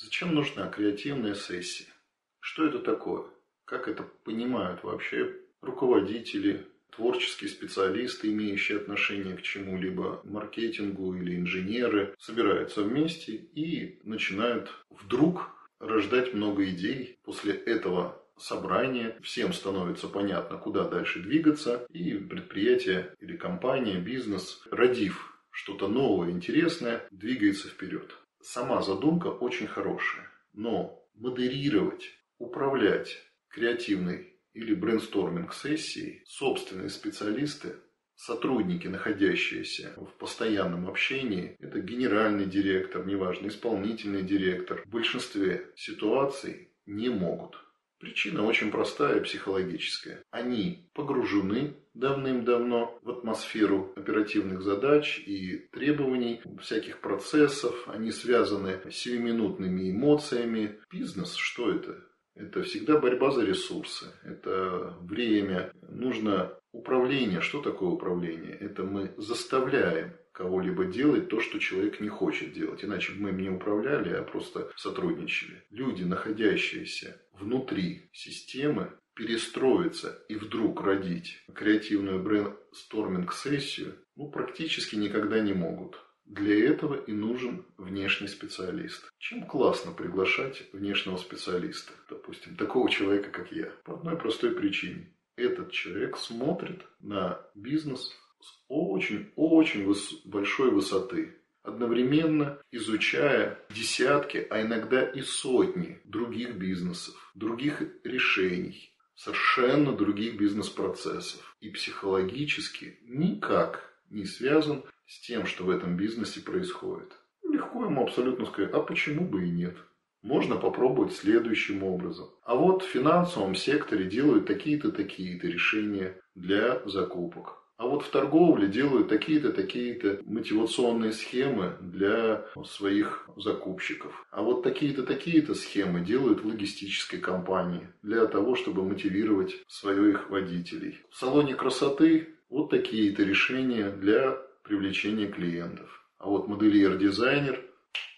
Зачем нужна креативная сессия? Что это такое? Как это понимают вообще руководители, творческие специалисты, имеющие отношение к чему-либо, маркетингу или инженеры, собираются вместе и начинают вдруг рождать много идей. После этого собрания всем становится понятно, куда дальше двигаться, и предприятие или компания, бизнес, родив что-то новое, интересное, двигается вперед. Сама задумка очень хорошая, но модерировать, управлять креативной или брейнсторминг сессией собственные специалисты сотрудники, находящиеся в постоянном общении, это генеральный директор, неважно, исполнительный директор, в большинстве ситуаций не могут. Причина очень простая, психологическая. Они погружены давным-давно в атмосферу оперативных задач и требований, всяких процессов. Они связаны с сиюминутными эмоциями. Бизнес, что это? Это всегда борьба за ресурсы, это время. Нужно управление. Что такое управление? Это мы заставляем кого-либо делать то, что человек не хочет делать. Иначе мы им не управляли, а просто сотрудничали. Люди, находящиеся внутри системы, перестроиться и вдруг родить креативную брейнсторминг-сессию, ну, практически никогда не могут. Для этого и нужен внешний специалист. Чем классно приглашать внешнего специалиста, допустим, такого человека, как я? По одной простой причине. Этот человек смотрит на бизнес с очень-очень большой высоты, одновременно изучая десятки, а иногда и сотни других бизнесов, других решений, совершенно других бизнес-процессов. И психологически никак не связан с тем, что в этом бизнесе происходит. Легко ему абсолютно сказать, а почему бы и нет? Можно попробовать следующим образом. А вот в финансовом секторе делают такие-то, такие-то решения для закупок. А вот в торговле делают такие-то, такие-то мотивационные схемы для своих закупщиков. А вот такие-то, такие-то схемы делают в логистической компании для того, чтобы мотивировать своих водителей. В салоне красоты вот такие-то решения для привлечения клиентов. А вот модельер-дизайнер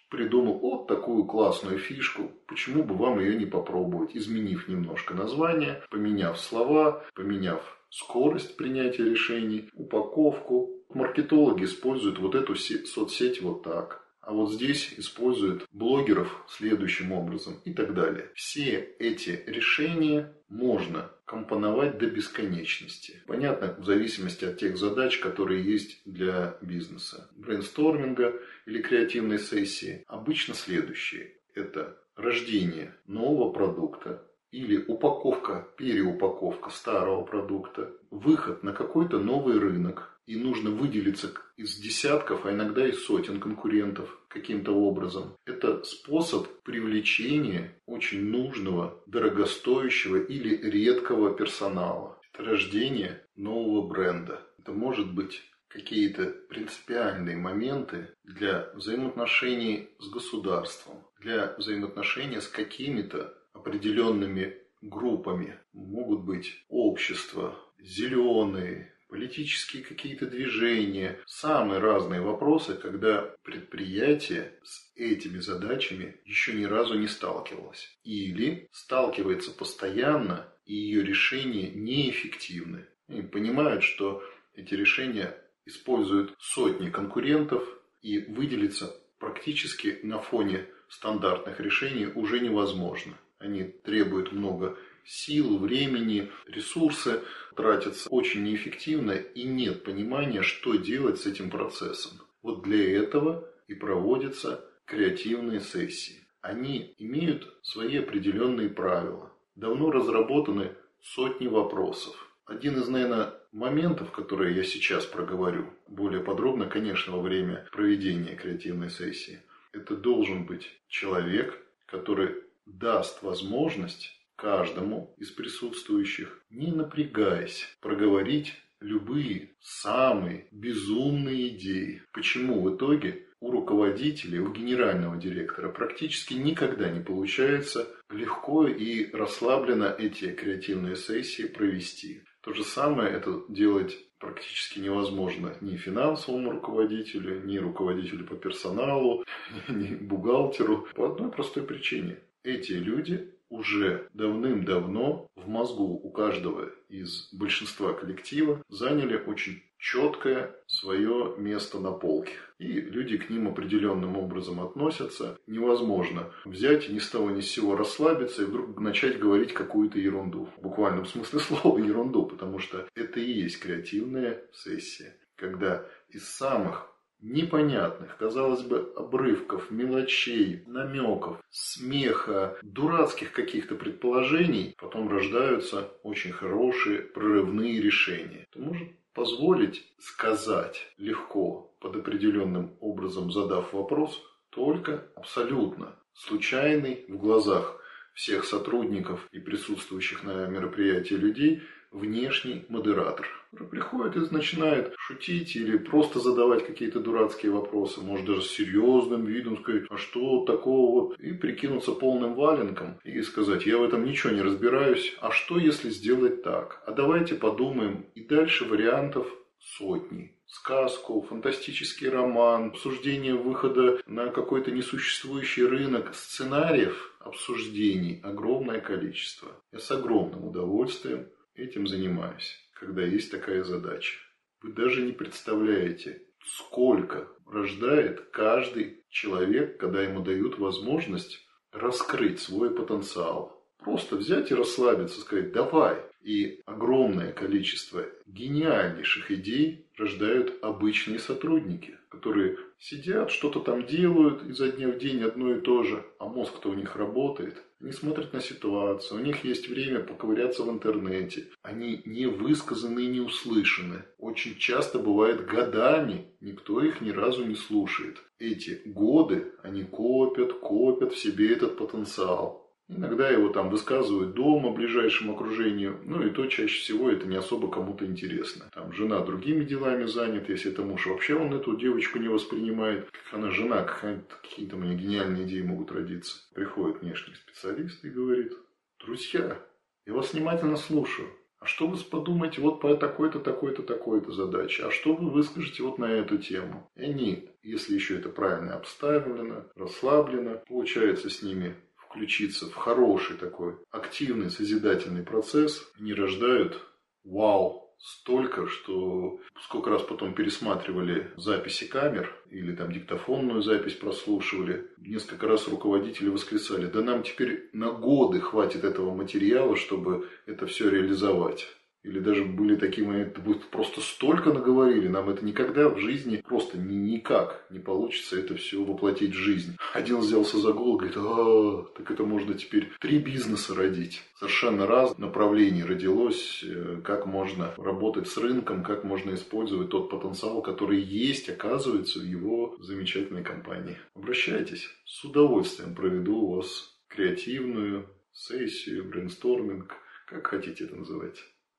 придумал вот такую классную фишку, почему бы вам ее не попробовать, изменив немножко название, поменяв слова, поменяв скорость принятия решений, упаковку. Маркетологи используют вот эту соцсеть вот так а вот здесь используют блогеров следующим образом и так далее. Все эти решения можно компоновать до бесконечности. Понятно, в зависимости от тех задач, которые есть для бизнеса. Брейнсторминга или креативной сессии обычно следующие. Это рождение нового продукта, или упаковка, переупаковка старого продукта, выход на какой-то новый рынок, и нужно выделиться из десятков, а иногда и сотен конкурентов каким-то образом. Это способ привлечения очень нужного, дорогостоящего или редкого персонала. Это рождение нового бренда. Это может быть какие-то принципиальные моменты для взаимоотношений с государством, для взаимоотношения с какими-то определенными группами. Могут быть общества, зеленые, политические какие-то движения, самые разные вопросы, когда предприятие с этими задачами еще ни разу не сталкивалось. Или сталкивается постоянно, и ее решения неэффективны. И понимают, что эти решения используют сотни конкурентов, и выделиться практически на фоне стандартных решений уже невозможно. Они требуют много сил, времени, ресурсы тратятся очень неэффективно и нет понимания, что делать с этим процессом. Вот для этого и проводятся креативные сессии. Они имеют свои определенные правила. Давно разработаны сотни вопросов. Один из, наверное, моментов, которые я сейчас проговорю, более подробно, конечно, во время проведения креативной сессии, это должен быть человек, который даст возможность каждому из присутствующих, не напрягаясь, проговорить любые самые безумные идеи. Почему в итоге у руководителя, у генерального директора практически никогда не получается легко и расслабленно эти креативные сессии провести. То же самое это делать практически невозможно ни финансовому руководителю, ни руководителю по персоналу, ни бухгалтеру. По одной простой причине. Эти люди уже давным-давно в мозгу у каждого из большинства коллектива заняли очень четкое свое место на полке. И люди к ним определенным образом относятся. Невозможно взять ни с того ни с сего расслабиться и вдруг начать говорить какую-то ерунду. В буквальном смысле слова ерунду, потому что это и есть креативная сессия. Когда из самых непонятных, казалось бы, обрывков, мелочей, намеков, смеха, дурацких каких-то предположений, потом рождаются очень хорошие прорывные решения. Это может позволить сказать легко, под определенным образом задав вопрос, только абсолютно случайный в глазах всех сотрудников и присутствующих на мероприятии людей – внешний модератор. Приходит и начинает шутить или просто задавать какие-то дурацкие вопросы, может даже с серьезным видом сказать, а что такого, и прикинуться полным валенком и сказать, я в этом ничего не разбираюсь, а что если сделать так, а давайте подумаем, и дальше вариантов сотни. Сказку, фантастический роман, обсуждение выхода на какой-то несуществующий рынок, сценариев обсуждений огромное количество. Я с огромным удовольствием этим занимаюсь, когда есть такая задача. Вы даже не представляете, сколько рождает каждый человек, когда ему дают возможность раскрыть свой потенциал. Просто взять и расслабиться, сказать «давай». И огромное количество гениальнейших идей рождают обычные сотрудники, которые сидят, что-то там делают изо дня в день одно и то же, а мозг-то у них работает. Они смотрят на ситуацию, у них есть время поковыряться в интернете. Они не высказаны и не услышаны. Очень часто бывает годами, никто их ни разу не слушает. Эти годы они копят, копят в себе этот потенциал. Иногда его там высказывают дома, ближайшему окружению, ну и то чаще всего это не особо кому-то интересно. Там жена другими делами занята, если это муж, вообще он эту девочку не воспринимает. Как она жена, какие-то у меня гениальные идеи могут родиться. Приходит внешний специалист и говорит, друзья, я вас внимательно слушаю. А что вы подумаете вот по такой-то, такой-то, такой-то задаче? А что вы выскажете вот на эту тему? И они, если еще это правильно обставлено, расслаблено, получается с ними включиться в хороший такой активный созидательный процесс, они рождают вау, столько, что сколько раз потом пересматривали записи камер или там диктофонную запись прослушивали, несколько раз руководители восклицали, да нам теперь на годы хватит этого материала, чтобы это все реализовать. Или даже были такие моменты, вы просто столько наговорили, нам это никогда в жизни просто ни, никак не получится это все воплотить в жизнь. Один взялся за голову, говорит, а, так это можно теперь три бизнеса родить. Совершенно разных направлений родилось, э, как можно работать с рынком, как можно использовать тот потенциал, который есть, оказывается, в его замечательной компании. Обращайтесь, с удовольствием проведу у вас креативную сессию, брейнсторминг, как хотите это называть.